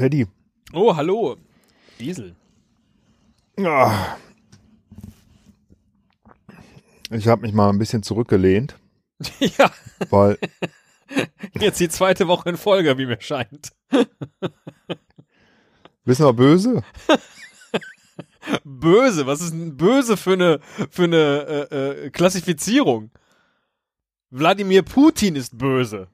Teddy. Oh, hallo. Diesel. Ja. Ich habe mich mal ein bisschen zurückgelehnt, ja, weil jetzt die zweite Woche in Folge, wie mir scheint. wissen wir böse? Böse, was ist denn böse für eine, für eine äh, äh, Klassifizierung? Wladimir Putin ist böse.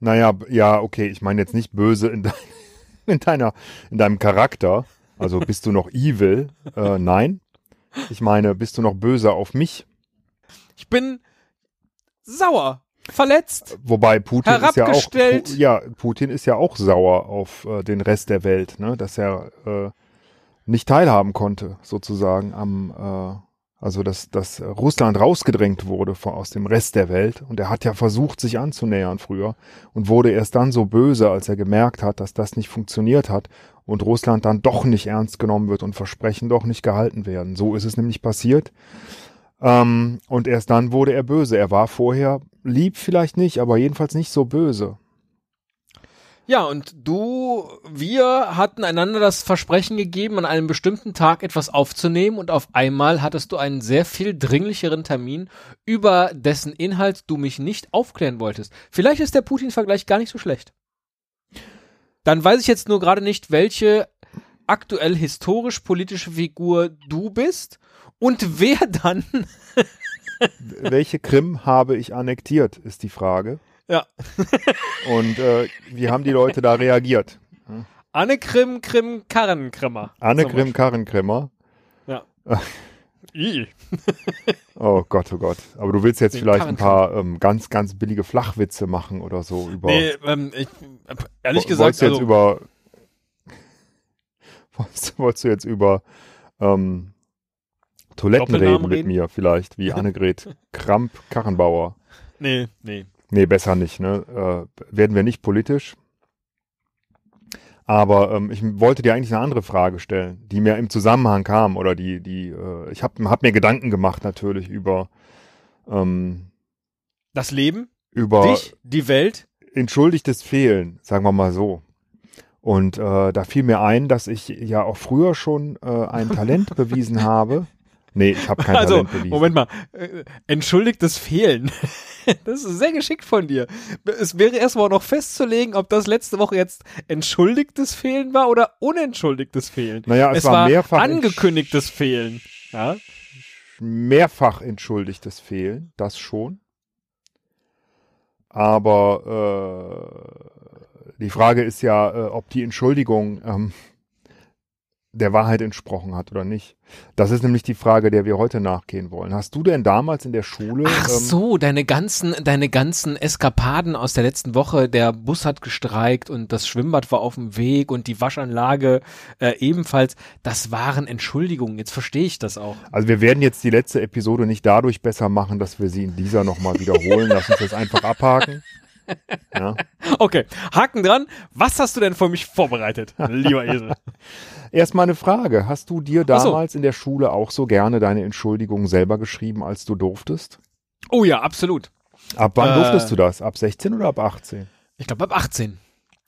Naja, ja, okay, ich meine jetzt nicht böse in, dein, in deiner, in deinem Charakter. Also bist du noch evil? Äh, nein. Ich meine, bist du noch böse auf mich? Ich bin sauer, verletzt. Wobei Putin ist ja auch, ja, Putin ist ja auch sauer auf äh, den Rest der Welt, ne, dass er äh, nicht teilhaben konnte, sozusagen am, äh, also dass, dass Russland rausgedrängt wurde aus dem Rest der Welt. Und er hat ja versucht, sich anzunähern früher und wurde erst dann so böse, als er gemerkt hat, dass das nicht funktioniert hat und Russland dann doch nicht ernst genommen wird und Versprechen doch nicht gehalten werden. So ist es nämlich passiert. Ähm, und erst dann wurde er böse. Er war vorher lieb vielleicht nicht, aber jedenfalls nicht so böse. Ja, und du, wir hatten einander das Versprechen gegeben, an einem bestimmten Tag etwas aufzunehmen und auf einmal hattest du einen sehr viel dringlicheren Termin, über dessen Inhalt du mich nicht aufklären wolltest. Vielleicht ist der Putin-Vergleich gar nicht so schlecht. Dann weiß ich jetzt nur gerade nicht, welche aktuell historisch-politische Figur du bist und wer dann. Welche Krim habe ich annektiert, ist die Frage. Ja. Und äh, wie haben die Leute da reagiert? Anne Krim, Krim, Karrenkrimmer. Anne Krim Karrenkrimmer. I. Oh Gott, oh Gott. Aber du willst jetzt Den vielleicht ein paar ähm, ganz, ganz billige Flachwitze machen oder so über. Nee, ähm, ich, ehrlich gesagt, wolltest du jetzt also, über. Wolltest, wolltest du jetzt über ähm, Toiletten Doppelnamen reden mit reden? mir vielleicht, wie Annegret Kramp-Karrenbauer? nee, nee. Nee, besser nicht, ne? Äh, werden wir nicht politisch. Aber ähm, ich wollte dir eigentlich eine andere Frage stellen, die mir im Zusammenhang kam oder die, die, äh, ich habe hab mir Gedanken gemacht natürlich über, ähm, Das Leben, über dich, die Welt. entschuldigtes Fehlen, sagen wir mal so. Und äh, da fiel mir ein, dass ich ja auch früher schon äh, ein Talent bewiesen habe. Nee, ich habe kein also, Talent bewiesen. Moment mal, äh, entschuldigtes Fehlen. das ist sehr geschickt von dir. Es wäre erstmal noch festzulegen, ob das letzte Woche jetzt entschuldigtes Fehlen war oder unentschuldigtes Fehlen. Naja, es, es war, war mehrfach angekündigtes Fehlen. Ja? mehrfach entschuldigtes Fehlen, das schon. Aber äh, die Frage ist ja, äh, ob die Entschuldigung ähm, der Wahrheit entsprochen hat oder nicht. Das ist nämlich die Frage, der wir heute nachgehen wollen. Hast du denn damals in der Schule Ach ähm, so, deine ganzen, deine ganzen Eskapaden aus der letzten Woche. Der Bus hat gestreikt und das Schwimmbad war auf dem Weg und die Waschanlage äh, ebenfalls. Das waren Entschuldigungen. Jetzt verstehe ich das auch. Also wir werden jetzt die letzte Episode nicht dadurch besser machen, dass wir sie in dieser nochmal wiederholen. Lass uns das einfach abhaken. Ja. Okay, Haken dran. Was hast du denn für mich vorbereitet, lieber Esel? Erstmal eine Frage. Hast du dir Ach so. damals in der Schule auch so gerne deine Entschuldigung selber geschrieben, als du durftest? Oh ja, absolut. Ab wann Äh. durftest du das? Ab 16 oder ab 18? Ich glaube ab 18.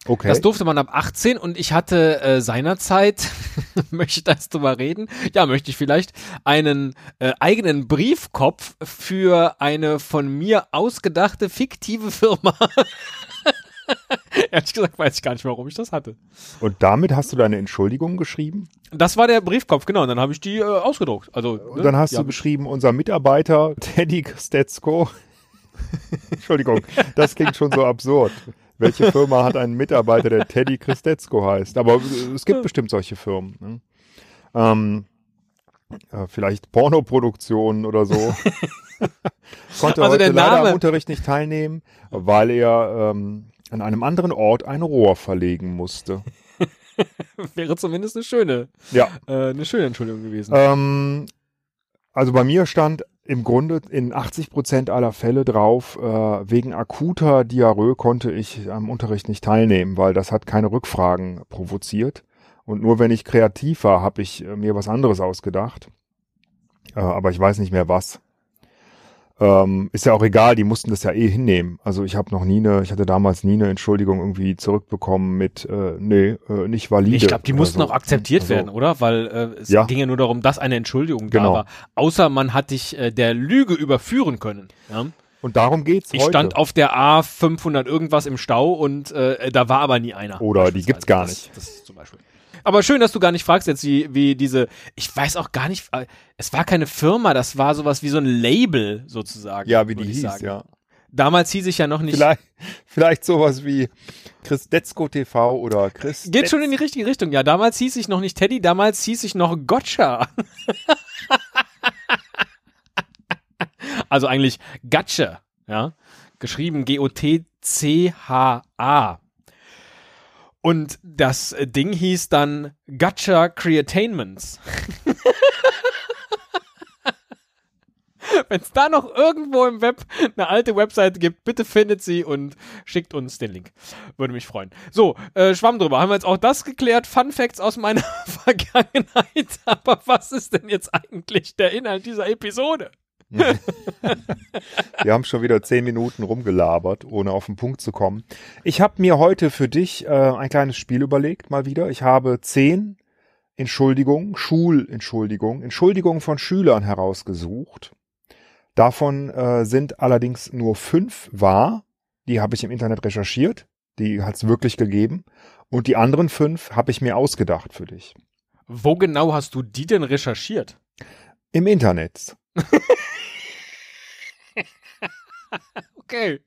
Okay. Das durfte man ab 18 und ich hatte äh, seinerzeit, möchte ich das drüber reden? Ja, möchte ich vielleicht einen äh, eigenen Briefkopf für eine von mir ausgedachte fiktive Firma. Ehrlich gesagt weiß ich gar nicht, warum ich das hatte. Und damit hast du deine Entschuldigung geschrieben? Das war der Briefkopf, genau. Und dann habe ich die äh, ausgedruckt. Also, Und dann hast du geschrieben, unser Mitarbeiter Teddy Stetzko. Entschuldigung, das klingt schon so absurd. Welche Firma hat einen Mitarbeiter, der Teddy Christetzko heißt? Aber äh, es gibt bestimmt solche Firmen. Ne? Ähm, äh, vielleicht Pornoproduktionen oder so. Konnte Also heute der leider am Unterricht nicht teilnehmen, weil er ähm, an einem anderen Ort ein Rohr verlegen musste. wäre zumindest eine schöne, Ja. äh, eine schöne Entschuldigung gewesen. Ähm, also bei mir stand im Grunde in 80 Prozent aller Fälle drauf, äh, wegen akuter Diarrhoe konnte ich am Unterricht nicht teilnehmen, weil das hat keine Rückfragen provoziert. Und nur wenn ich kreativ war, habe ich äh, mir was anderes ausgedacht. Äh, aber ich weiß nicht mehr was. Ähm, ist ja auch egal, die mussten das ja eh hinnehmen. Also ich habe noch nie eine, ich hatte damals nie eine Entschuldigung irgendwie zurückbekommen mit, äh, nee, äh, nicht valide. Ich glaube, die mussten so. auch akzeptiert Also, werden, oder? Weil äh, es Ja. ging ja nur darum, dass eine Entschuldigung Genau. da war. Außer man hat dich äh, der Lüge überführen können. Ja? Und darum geht's Ich heute. stand auf der A500 irgendwas im Stau und äh, da war aber nie einer. Oder die gibt's gar Das- nicht. Das, ist zum Beispiel. Aber schön, dass du gar nicht fragst jetzt, wie, wie diese, ich weiß auch gar nicht, äh, es war keine Firma, das war sowas wie so ein Label sozusagen. ja, wie die hieß, sagen. ja. Damals hieß ich ja noch nicht, Vielleicht, vielleicht sowas wie Chris Detzko TV oder Chris. geht schon in die richtige Richtung. Ja, damals hieß ich noch nicht Teddy, damals hieß ich noch Gotcha. also eigentlich Gatsche, ja. Geschrieben G-O-T-C-H-A. Und das äh, Ding hieß dann Gacha Creatainments. Wenn es da noch irgendwo im Web eine alte Webseite gibt, bitte findet sie und schickt uns den Link. Würde mich freuen. So, äh, Schwamm drüber. Haben wir jetzt auch das geklärt? Fun Facts aus meiner Vergangenheit. Aber was ist denn jetzt eigentlich der Inhalt dieser Episode? Wir haben schon wieder zehn Minuten rumgelabert, ohne auf den Punkt zu kommen. Ich habe mir heute für dich äh, ein kleines Spiel überlegt, mal wieder. Ich habe zehn Entschuldigungen, Schulentschuldigungen, Entschuldigungen von Schülern herausgesucht. Davon äh, sind allerdings nur fünf wahr. Die habe ich im Internet recherchiert. Die hat es wirklich gegeben. Und die anderen fünf habe ich mir ausgedacht für dich. Wo genau hast du die denn recherchiert? Im Internet. Okay.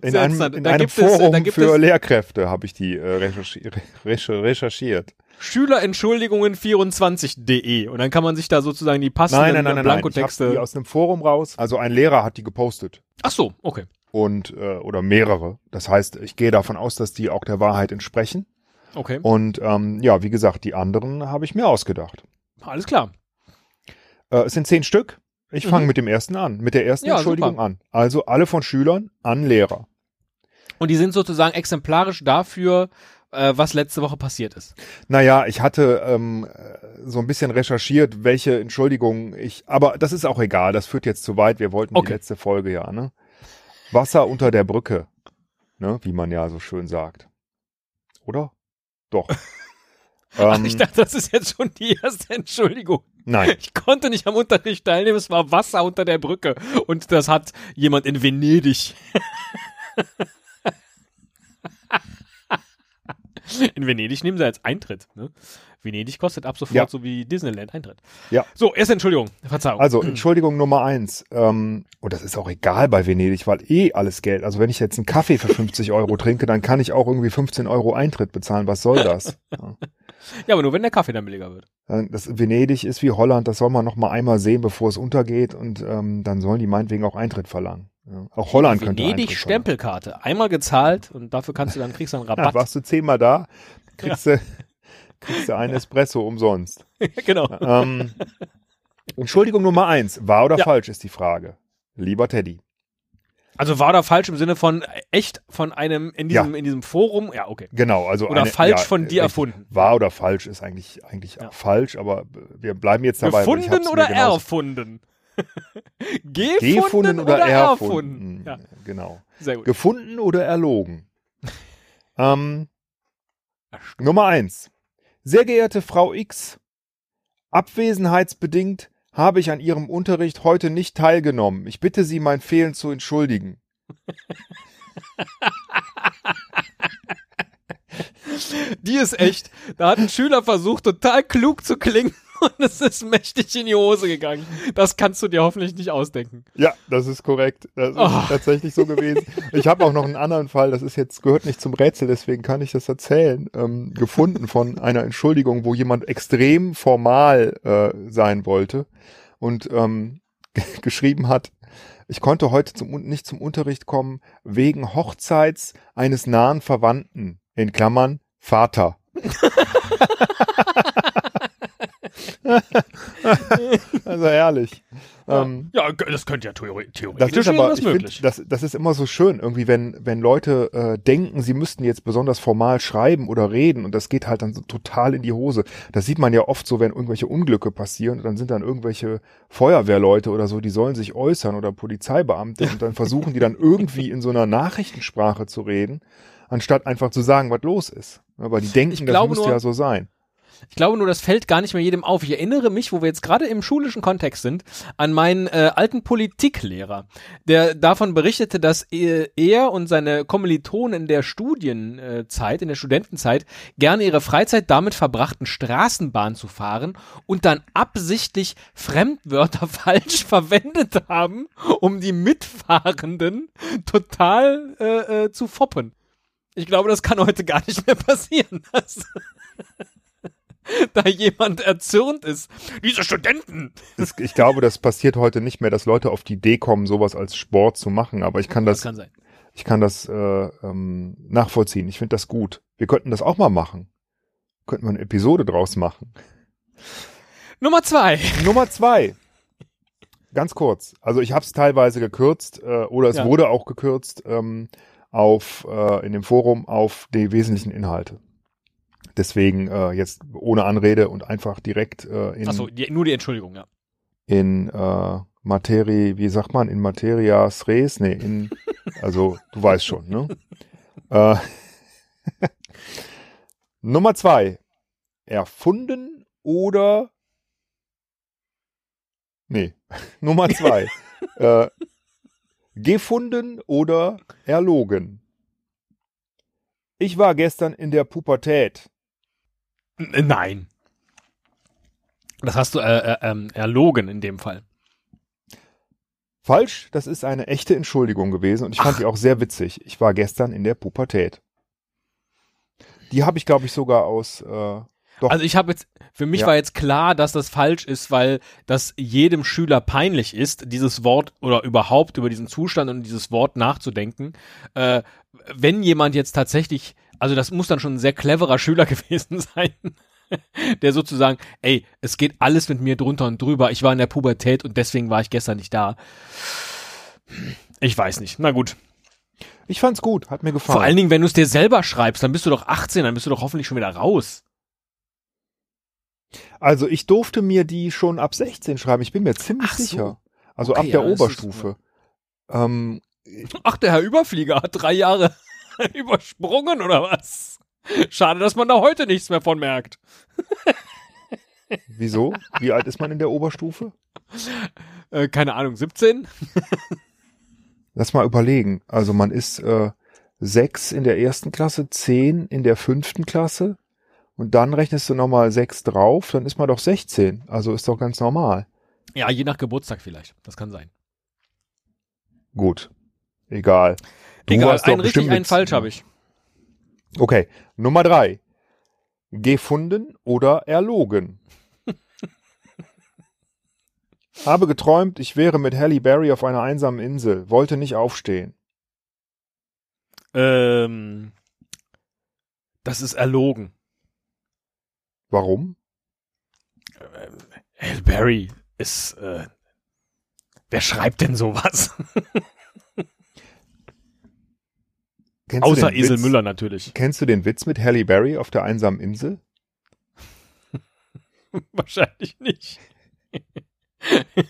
In einem, in einem es- Forum gibt für es- Lehrkräfte habe ich die äh, recherchi recher recherchiert. Schülerentschuldigungen24.de und dann kann man sich da sozusagen die passenden Nein, nein, nein, nein, nein. Ich die Blankotexte. aus einem Forum raus. Also ein Lehrer hat die gepostet Ach so, okay. und äh, oder mehrere. Das heißt, ich gehe davon aus, dass die auch der Wahrheit entsprechen. Okay. Und ähm, ja, wie gesagt, die anderen habe ich mir ausgedacht. Alles klar. Äh, es sind zehn Stück. Ich Mhm. fange mit dem ersten an, mit der ersten Ja, Entschuldigung super. an. Also alle von Schülern an Lehrer. Und die sind sozusagen exemplarisch dafür, äh, was letzte Woche passiert ist. Naja, ich hatte ähm, äh, so ein bisschen recherchiert, welche Entschuldigungen ich, aber das ist auch egal, das führt jetzt zu weit, wir wollten Okay. die letzte Folge ja, ne? Wasser unter der Brücke, ne, wie man ja so schön sagt. Oder? Doch. Ach, ähm, ich dachte, das ist jetzt schon die erste Entschuldigung. Nein, Ich konnte nicht am Unterricht teilnehmen, es war Wasser unter der Brücke. Und das hat jemand in Venedig. in Venedig nehmen sie als Eintritt. Ne? Venedig kostet ab sofort Ja. so wie Disneyland Eintritt. Ja. So, erste Entschuldigung, Verzeihung. also Entschuldigung Nummer eins. Ähm, und das ist auch egal bei Venedig, weil eh alles Geld. Also wenn ich jetzt einen Kaffee für 50 Euro trinke, dann kann ich auch irgendwie 15 Euro Eintritt bezahlen. Was soll das? Ja. ja, aber nur wenn der Kaffee dann billiger wird. Das Venedig ist wie Holland, das soll man noch mal einmal sehen, bevor es untergeht und ähm, dann sollen die meinetwegen auch Eintritt verlangen. Ja. Auch Holland könnte Venedig Eintritt verlangen. Stempelkarte. Einmal gezahlt und dafür kannst du dann kriegst du einen Ja, Rabatt. warst du zehnmal da, kriegst du kriegst du einen Espresso umsonst. genau. Ähm, Entschuldigung Nummer eins, wahr oder Ja. falsch ist die Frage. Lieber Teddy. Also war da falsch im Sinne von echt von einem in diesem, in diesem Forum? Ja, okay. Genau, also Oder eine, falsch ja, von dir richtig. erfunden. Wahr oder falsch ist eigentlich eigentlich Ja. falsch, aber wir bleiben jetzt dabei. Gefunden oder erfunden? Gefunden, Gefunden oder, erfunden? Ja, Genau. sehr gut. Gefunden oder erlogen? ähm, Nummer eins. Sehr geehrte Frau X, abwesenheitsbedingt habe ich an Ihrem Unterricht heute nicht teilgenommen. Ich bitte Sie, mein Fehlen zu entschuldigen. Die ist echt. Da hat ein Schüler versucht, total klug zu klingen und es ist mächtig in die Hose gegangen. Das kannst du dir hoffentlich nicht ausdenken. Ja, das ist korrekt. Das ist Oh. tatsächlich so gewesen. Ich habe auch noch einen anderen Fall, das ist jetzt, gehört nicht zum Rätsel, deswegen kann ich das erzählen, ähm, gefunden von einer Entschuldigung, wo jemand extrem formal äh, sein wollte und ähm, geschrieben hat, ich konnte heute zum, nicht zum Unterricht kommen, wegen Hochzeits eines nahen Verwandten, in Klammern Vater. also herrlich. Ja, Ähm, ja, das könnte ja theori das theoretisch ist aber, das ich find, möglich. das, das ist immer so schön, irgendwie, wenn, wenn Leute äh, denken, sie müssten jetzt besonders formal schreiben oder reden und das geht halt dann so total in die Hose. Das sieht man ja oft so, wenn irgendwelche Unglücke passieren, dann sind dann irgendwelche Feuerwehrleute oder so, die sollen sich äußern oder Polizeibeamte und dann versuchen die dann irgendwie in so einer Nachrichtensprache zu reden, anstatt einfach zu sagen, was los ist. Aber die denken, Ich das müsste nur- ja so sein. Ich glaube nur, das fällt gar nicht mehr jedem auf. Ich erinnere mich, wo wir jetzt gerade im schulischen Kontext sind, an meinen äh, alten Politiklehrer, der davon berichtete, dass er, er und seine Kommilitonen in der Studienzeit, in der Studentenzeit, gerne ihre Freizeit damit verbrachten, Straßenbahn zu fahren und dann absichtlich Fremdwörter falsch verwendet haben, um die Mitfahrenden total äh, äh, zu foppen. Ich glaube, das kann heute gar nicht mehr passieren. dass da jemand erzürnt ist. Diese Studenten! Das, ich glaube, das passiert heute nicht mehr, dass Leute auf die Idee kommen, sowas als Sport zu machen, aber ich kann Das das, kann sein. ich kann das äh, ähm, nachvollziehen. Ich finde das gut. Wir könnten das auch mal machen. Könnten wir eine Episode draus machen. Nummer zwei. Nummer zwei. Ganz kurz. Also ich habe es teilweise gekürzt äh, oder es Ja. wurde auch gekürzt ähm, auf äh, in dem Forum auf die wesentlichen Inhalte. Deswegen äh, jetzt ohne Anrede und einfach direkt äh, in, Achso, nur die Entschuldigung, ja. in äh, Materie, wie sagt man, in Materias Res? Nee, in, also du weißt schon, ne? äh, Nummer zwei. Erfunden oder Nee, Nummer zwei. äh, gefunden oder erlogen? Ich war gestern in der Pubertät. Nein. Das hast du äh, äh, ähm, erlogen in dem Fall. Falsch, das ist eine echte Entschuldigung gewesen und ich fand Ach. die auch sehr witzig. Ich war gestern in der Pubertät. Die habe ich, glaube ich, sogar aus. Äh, doch, Also ich habe jetzt, für mich Ja. war jetzt klar, dass das falsch ist, weil das jedem Schüler peinlich ist, dieses Wort oder überhaupt über diesen Zustand und dieses Wort nachzudenken. Äh, wenn jemand jetzt tatsächlich, also das muss dann schon ein sehr cleverer Schüler gewesen sein, der sozusagen, ey, es geht alles mit mir drunter und drüber, ich war in der Pubertät und deswegen war ich gestern nicht da. Ich weiß nicht. Na gut. ich fand's gut, hat mir gefallen. Vor allen Dingen, wenn du es dir selber schreibst, dann bist du doch 18, dann bist du doch hoffentlich schon wieder raus. Also ich durfte mir die schon ab 16 schreiben. Ich bin mir ziemlich so. sicher. Also Okay, ab der ja, Oberstufe. ähm, Ach, der Herr Überflieger hat drei Jahre übersprungen oder was? Schade, dass man da heute nichts mehr von merkt. wieso? Wie alt ist man in der Oberstufe? Äh, keine Ahnung, 17? Lass mal überlegen. Also man ist äh, sechs in der ersten Klasse, zehn in der fünften Klasse und dann rechnest du nochmal sechs drauf, dann ist man doch 16. Also ist doch ganz normal. Ja, je nach Geburtstag vielleicht. Das kann sein. Gut. Egal. Du Egal, einen richtig, einen falsch habe ich. Okay. Nummer drei. Gefunden oder erlogen? Habe geträumt, ich wäre mit Halle Berry auf einer einsamen Insel, wollte nicht aufstehen. Ähm, das ist erlogen. Warum? Halle Berry ist, äh, wer schreibt denn sowas? Außer Esel Witz? Müller natürlich. Kennst du den Witz mit Halle Berry auf der einsamen Insel? Wahrscheinlich nicht.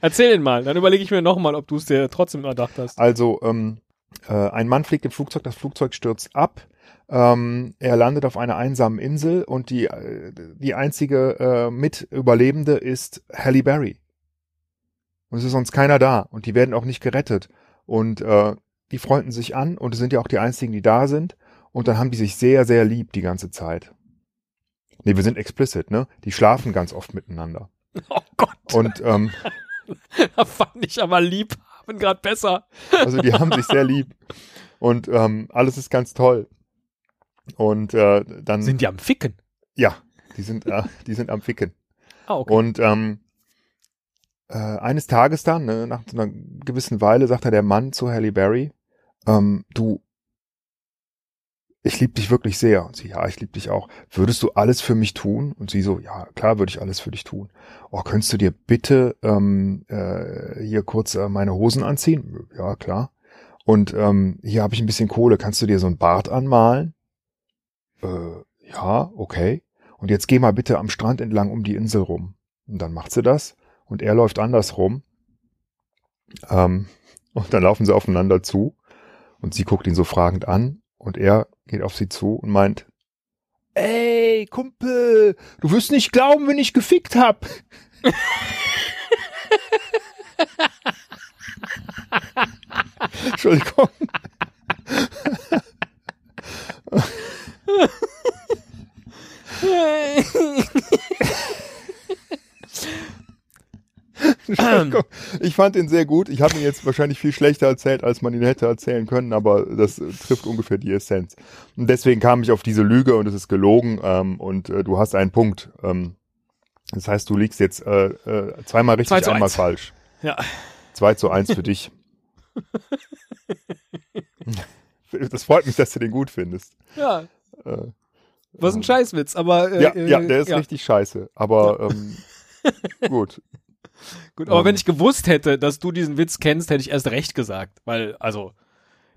Erzähl ihn mal, dann überlege ich mir nochmal, ob du es dir trotzdem erdacht hast. Also, ähm, äh, ein Mann fliegt im Flugzeug, das Flugzeug stürzt ab. Ähm, er landet auf einer einsamen Insel und die, äh, die einzige äh, Mitüberlebende ist Halle Berry. Und es ist sonst keiner da und die werden auch nicht gerettet. Und äh, die freunden sich an und es sind ja auch die einzigen, die da sind. Und dann haben die sich sehr, sehr lieb die ganze Zeit. Nee, wir sind explicit, ne? Die schlafen ganz oft miteinander. Oh Gott, Und ähm, da fand ich aber lieb haben gerade besser. Also die haben sich sehr lieb. Und ähm, alles ist ganz toll. Und äh, dann Sind die am Ficken? ja, die sind äh, die sind am Ficken. Ah, okay. Und ähm, äh, eines Tages dann, ne, nach einer gewissen Weile, sagt er der Mann zu Halle Berry, ähm, du, ich liebe dich wirklich sehr. Und sie, ja, ich liebe dich auch. Würdest du alles für mich tun? Und sie so, ja, klar würde ich alles für dich tun. Oh, könntest du dir bitte ähm, äh, hier kurz äh, meine Hosen anziehen? Ja, klar. Und ähm, hier habe ich ein bisschen Kohle. Kannst du dir so ein Bart anmalen? Äh, ja, okay. Und jetzt geh mal bitte am Strand entlang um die Insel rum. Und dann macht sie das. Und er läuft andersrum. Ähm, und dann laufen sie aufeinander zu. Und sie guckt ihn so fragend an. Und er geht auf sie zu und meint, Ey, Kumpel, du wirst nicht glauben, wenn ich gefickt hab. Entschuldigung. ich fand ihn sehr gut. Ich habe ihn jetzt wahrscheinlich viel schlechter erzählt, als man ihn hätte erzählen können, aber das trifft ungefähr die Essenz. Und deswegen kam ich auf diese Lüge und es ist gelogen ähm, und äh, du hast einen Punkt. Ähm, das heißt, du liegst jetzt äh, äh, zweimal richtig, einmal eins. falsch. Ja. 2 zu 1 für dich. das freut mich, dass du den gut findest. Ja. Äh, Was ein Scheißwitz, aber. Äh, ja, ja, der ist ja. richtig scheiße. Aber ähm, gut. Gut, aber um, wenn ich gewusst hätte, dass du diesen Witz kennst, hätte ich erst recht gesagt. Weil, also,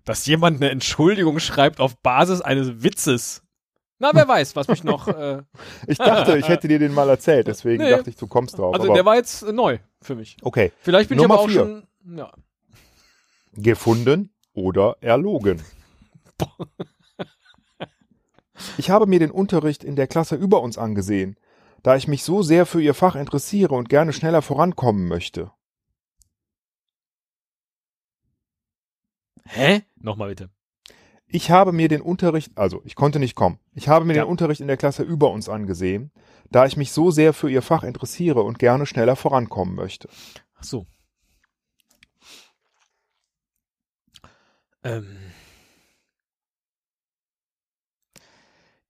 dass jemand eine Entschuldigung schreibt auf Basis eines Witzes. Na, wer weiß, was mich noch. Äh, ich dachte, ich hätte dir den mal erzählt, deswegen nee. dachte ich, du kommst drauf. Also, der war jetzt neu für mich. Okay. Vielleicht bin Nummer ich aber auch vier. schon. Ja. Gefunden oder erlogen. Ich habe mir den Unterricht in der Klasse über uns angesehen da ich mich so sehr für Ihr Fach interessiere und gerne schneller vorankommen möchte. Hä? Nochmal bitte. Ich habe mir den Unterricht, also ich konnte nicht kommen. Ich habe mir ja. den Unterricht in der Klasse über uns angesehen, da ich mich so sehr für Ihr Fach interessiere und gerne schneller vorankommen möchte. Ach so. Ähm.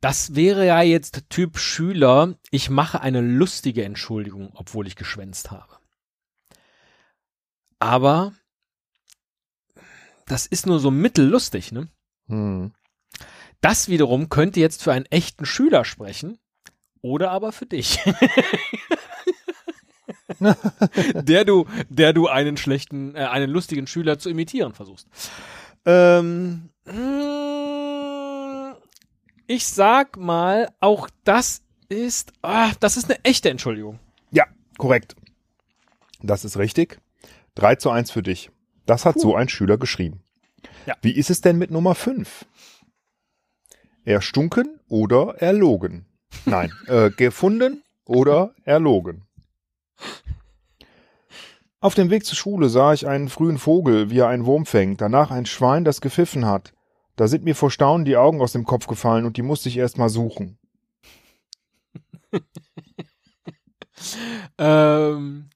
Das wäre ja jetzt Typ Schüler, ich mache eine lustige Entschuldigung, obwohl ich geschwänzt habe. Aber das ist nur so mittellustig, ne? Hm. Das wiederum könnte jetzt für einen echten Schüler sprechen oder aber für dich. der du, der du einen schlechten, äh, einen lustigen Schüler zu imitieren versuchst. Ähm, mh, hm, ich sag mal, auch das ist, ah, das ist eine echte Entschuldigung. Ja, korrekt. Das ist richtig. 3 zu 1 für dich. Das hat Puh. so ein Schüler geschrieben. Ja. Wie ist es denn mit Nummer 5? Erstunken oder erlogen? Nein, äh, gefunden oder erlogen? Auf dem Weg zur Schule sah ich einen frühen Vogel, wie er einen Wurm fängt, danach ein Schwein, das gepfiffen hat. Da sind mir vor Staunen die Augen aus dem Kopf gefallen und die musste ich erst mal suchen. ähm,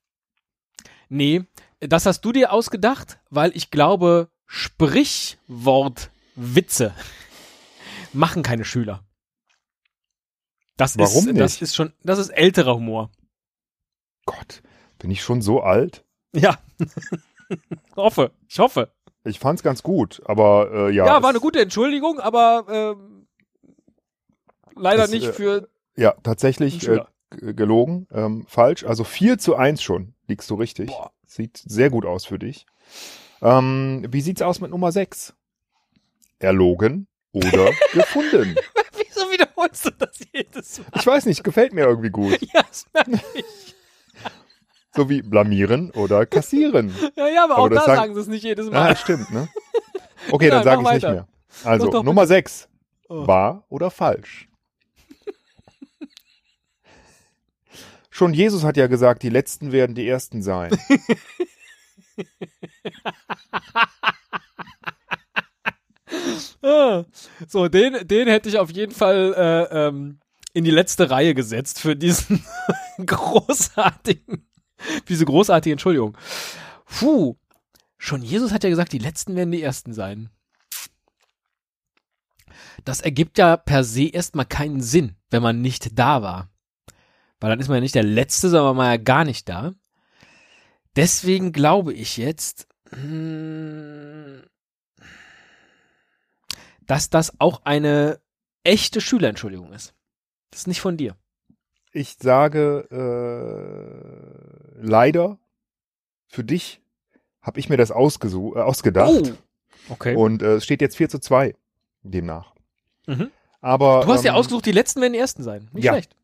nee, das hast du dir ausgedacht, weil ich glaube, Sprichwortwitze machen keine Schüler. Das Warum ist, nicht? Das ist schon, das ist älterer Humor. Gott, bin ich schon so alt? Ja. hoffe, ich hoffe. Ich fand's ganz gut, aber äh, ja. Ja, war eine gute Entschuldigung, aber äh, leider es, nicht äh, für. Ja, tatsächlich äh, gelogen, ähm, falsch. Also 4 zu 1 schon, liegst du richtig. Boah. Sieht sehr gut aus für dich. Ähm, wie sieht's aus mit Nummer 6? Erlogen oder gefunden? Wieso wiederholst du das jedes Mal? Ich weiß nicht, gefällt mir irgendwie gut. Ja, das merke ich. So wie blamieren oder kassieren. Ja, ja, aber, aber auch da sagen, sagen sie es nicht jedes Mal. Ja, stimmt, ne? Okay, ja, dann sage ich nicht mehr. Also, doch, Nummer 6. Oh. Wahr oder falsch? Schon Jesus hat ja gesagt, die Letzten werden die Ersten sein. Ah. so, den, den hätte ich auf jeden Fall äh, ähm, in die letzte Reihe gesetzt für diesen großartigen Diese großartige Entschuldigung. Puh. Schon Jesus hat ja gesagt, die Letzten werden die Ersten sein. Das ergibt ja per se erstmal keinen Sinn, wenn man nicht da war. Weil dann ist man ja nicht der Letzte, sondern man ja gar nicht da. Deswegen glaube ich jetzt, hm, dass das auch eine echte Schülerentschuldigung ist. Das ist nicht von dir. Ich sage äh, leider, für dich habe ich mir das ausgesu äh, ausgedacht. Oh, okay. Und äh, es steht jetzt 4 zu 2 demnach. Mhm. Aber, Du hast ja ähm, ausgesucht, die letzten werden die ersten sein. Nicht ja. schlecht.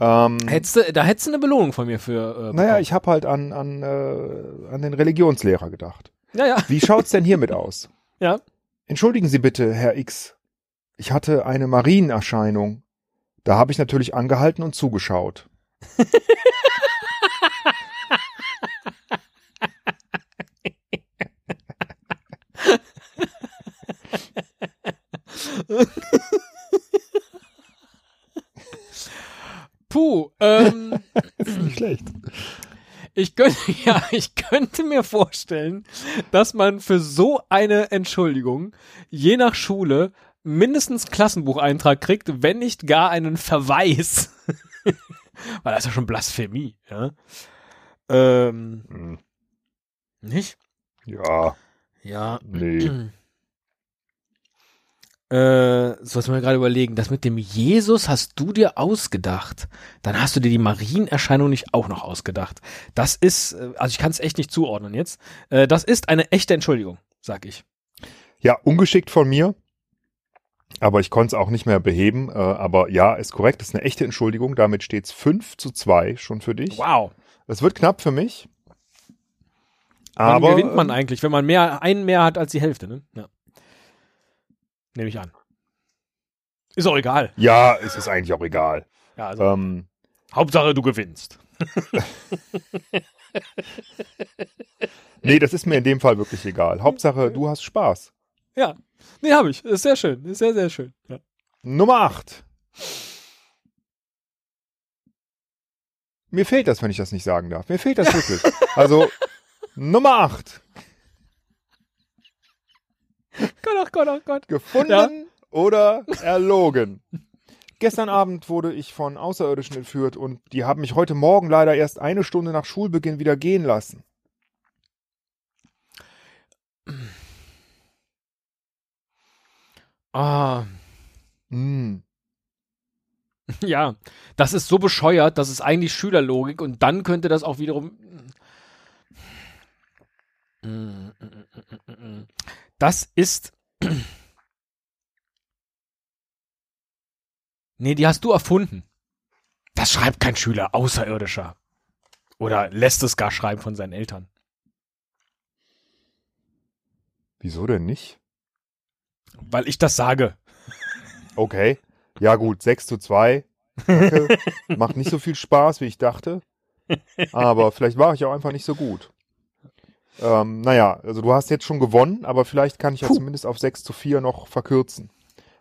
Ähm, Hättest du, da hättest du eine Belohnung von mir für. Äh, naja, ich habe halt an, an, äh, an den Religionslehrer gedacht. Ja, ja. Wie schaut's denn hiermit aus? Ja. Entschuldigen Sie bitte, Herr X. Ich hatte eine Marienerscheinung. Da habe ich natürlich angehalten und zugeschaut. Puh, ähm, Ist nicht schlecht. ich könnte, ja, ich könnte mir vorstellen, dass man für so eine Entschuldigung je nach Schule mindestens Klassenbucheintrag kriegt, wenn nicht gar einen Verweis. Weil das ist ja schon Blasphemie, ja. Ähm, Hm, nicht? Ja, Ja. nee. Äh, so was mir gerade überlegen, das mit dem Jesus hast du dir ausgedacht. Dann hast du dir die Marienerscheinung nicht auch noch ausgedacht. Das ist, äh, also ich kann es echt nicht zuordnen jetzt. Äh, das ist eine echte Entschuldigung, sag ich. Ja, ungeschickt von mir. Aber ich konnte es auch nicht mehr beheben. Äh, aber ja, ist korrekt. Das ist eine echte Entschuldigung. Damit steht's 5 zu 2 schon für dich. Wow. Es wird knapp für mich. Wann Aber gewinnt man ähm, eigentlich, wenn man mehr, einen mehr hat als die Hälfte, ne? Ja. Nehme ich an. Ist auch egal. ja, es ist eigentlich auch egal. Ja, also, Ähm, Hauptsache du gewinnst. nee, das ist mir in dem Fall wirklich egal. Hauptsache, du hast Spaß. Ja. Nee, habe ich. Ist sehr schön. Ist sehr, sehr schön. Ja. Nummer 8. Mir fehlt das, wenn ich das nicht sagen darf. Mir fehlt das wirklich. Also, Nummer 8. Gott, ach Gott, ach Gott. Gefunden oder erlogen? Gestern Abend wurde ich von Außerirdischen entführt und die haben mich heute Morgen leider erst eine Stunde nach Schulbeginn wieder gehen lassen. Ah. Hm. Ja, das ist so bescheuert, das ist eigentlich Schülerlogik und dann könnte das auch wiederum. Das ist. Nee, die hast du erfunden. Das schreibt kein Schüler, Außerirdischer. Oder lässt es gar schreiben von seinen Eltern. Wieso denn nicht? Weil ich das sage. Okay. Ja gut, 6 zu 2. Danke. Macht nicht so viel Spaß, wie ich dachte. Aber vielleicht war ich auch einfach nicht so gut. Ähm, naja, also du hast jetzt schon gewonnen, aber vielleicht kann ich ja Puh. zumindest auf 6 zu 4 noch verkürzen.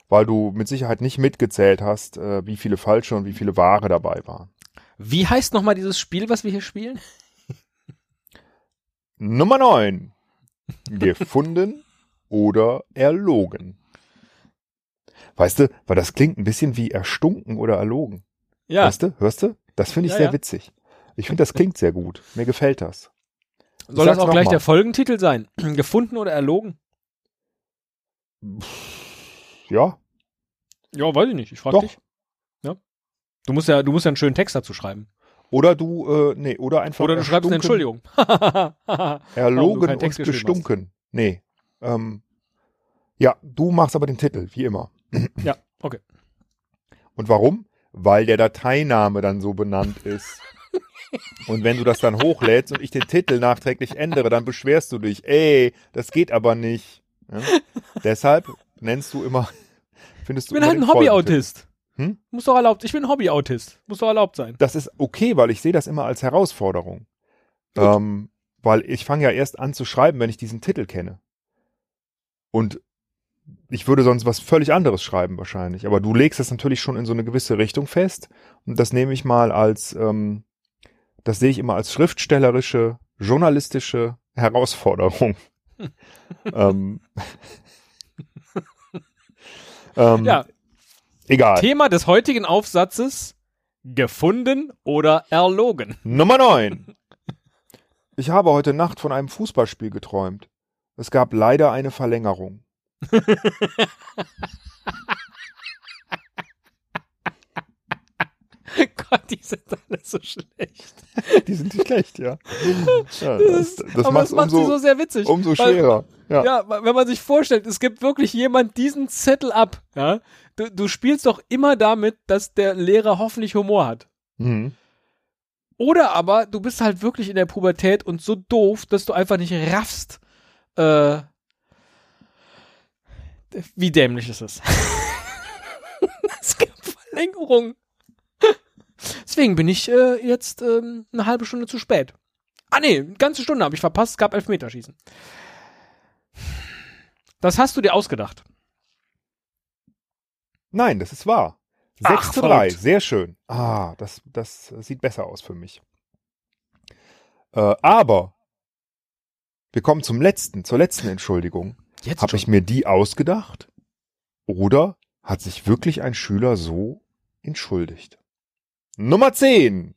Weil du mit Sicherheit nicht mitgezählt hast, äh, wie viele falsche und wie viele wahre dabei waren. Wie heißt nochmal dieses Spiel, was wir hier spielen? Nummer 9. Gefunden oder erlogen. Weißt du, weil das klingt ein bisschen wie erstunken oder erlogen. Ja. Weißt du, hörst du? Das finde ich Ja, sehr ja. witzig. Ich finde, das klingt sehr gut. Mir gefällt das. Soll das auch gleich noch der mal. Folgentitel sein? Gefunden oder erlogen? Ja, Ja, weiß ich nicht. Ich frage dich. Ja. Du musst ja, du musst ja einen schönen Text dazu schreiben. oder du, äh, nee, oder einfach Oder du schreibst eine Entschuldigung. Erlogen und gestunken. Nee. Ähm, ja, du machst aber den Titel, wie immer. ja, okay. Und warum? Weil der Dateiname dann so benannt ist. Und wenn du das dann hochlädst und ich den Titel nachträglich ändere, dann beschwerst du dich. Ey, das geht aber nicht. Ja? Deshalb nennst du immer, findest Ich du bin immer halt ein. Hobbyautist. Hm? Muss doch erlaubt. Ich bin ein Hobbyautist. Muss doch erlaubt sein. Das ist okay, weil ich sehe das immer als Herausforderung. Ähm, weil ich fange ja erst an zu schreiben, wenn ich diesen Titel kenne. Und ich würde sonst was völlig anderes schreiben wahrscheinlich. Aber du legst das natürlich schon in so eine gewisse Richtung fest. Und das nehme ich mal als, ähm, das sehe ich immer als schriftstellerische, journalistische Herausforderung. ähm, ähm, Ja, Egal. Thema des heutigen Aufsatzes: gefunden oder erlogen. Nummer 9. Ich habe heute Nacht von einem Fußballspiel geträumt. Es gab leider eine Verlängerung. Gott, die sind alle so schlecht. Die sind nicht schlecht, ja. ja Das, das aber das macht umso, sie so sehr witzig. Umso schwerer. Weil, ja. ja, wenn man sich vorstellt, es gibt wirklich jemand diesen Zettel ab, ja. Du, du spielst doch immer damit, dass der Lehrer hoffentlich Humor hat. Mhm. Oder aber du bist halt wirklich in der Pubertät und so doof, dass du einfach nicht raffst, äh, wie dämlich ist es. es gibt Verlängerung. Deswegen bin ich äh, jetzt ähm, eine halbe Stunde zu spät. Ah nee, eine ganze Stunde habe ich verpasst, es gab Elfmeterschießen. Das hast du dir ausgedacht. Nein, das ist wahr. 6 Ach, zu 3, sehr schön. Ah, das, das sieht besser aus für mich. Äh, aber wir kommen zum letzten, zur letzten Entschuldigung. Habe ich mir die ausgedacht? Oder hat sich wirklich ein Schüler so entschuldigt? Nummer 10.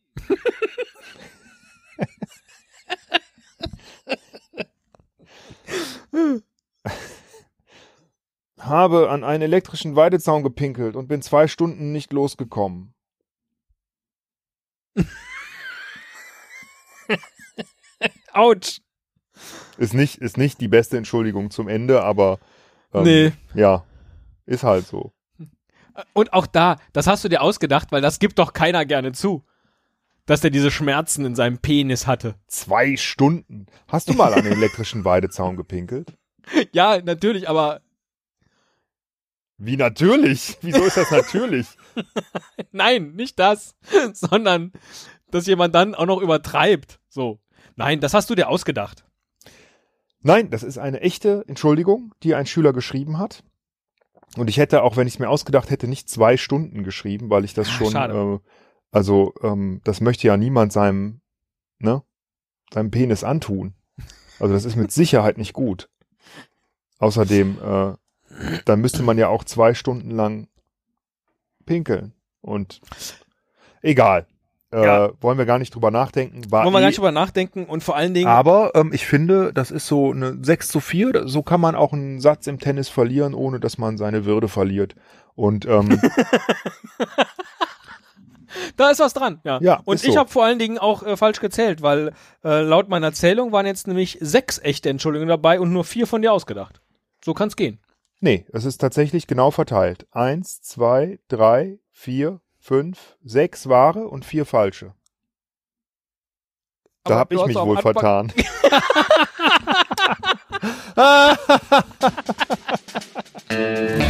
Habe an einen elektrischen Weidezaun gepinkelt und bin zwei Stunden nicht losgekommen. Autsch. Ist nicht, ist nicht die beste Entschuldigung zum Ende, aber ähm, nee. ja, ist halt so. Und auch da, das hast du dir ausgedacht, weil das gibt doch keiner gerne zu. Dass der diese Schmerzen in seinem Penis hatte. Zwei Stunden. Hast du mal an den elektrischen Weidezaun gepinkelt? Ja, natürlich, aber. Wie natürlich? Wieso ist das natürlich? Nein, nicht das, sondern dass jemand dann auch noch übertreibt. So. Nein, das hast du dir ausgedacht. Nein, das ist eine echte Entschuldigung, die ein Schüler geschrieben hat. Und ich hätte, auch wenn ich es mir ausgedacht hätte, nicht zwei Stunden geschrieben, weil ich das ah, schon, äh, also ähm, das möchte ja niemand seinem, ne, seinem Penis antun. Also das ist mit Sicherheit nicht gut. Außerdem, äh, dann müsste man ja auch zwei Stunden lang pinkeln. Und egal. Äh, ja. wollen wir gar nicht drüber nachdenken. War wollen wir eh, gar nicht drüber nachdenken und vor allen Dingen. Aber ähm, ich finde, das ist so eine 6 zu 4. So kann man auch einen Satz im Tennis verlieren, ohne dass man seine Würde verliert. Und ähm, da ist was dran, ja. ja und ich so. habe vor allen Dingen auch äh, falsch gezählt, weil äh, laut meiner Zählung waren jetzt nämlich sechs echte Entschuldigungen dabei und nur vier von dir ausgedacht. So kann's gehen. Nee, es ist tatsächlich genau verteilt. Eins, zwei, drei, vier, fünf, sechs wahre und vier falsche. Da habe ich mich wohl Anfang vertan.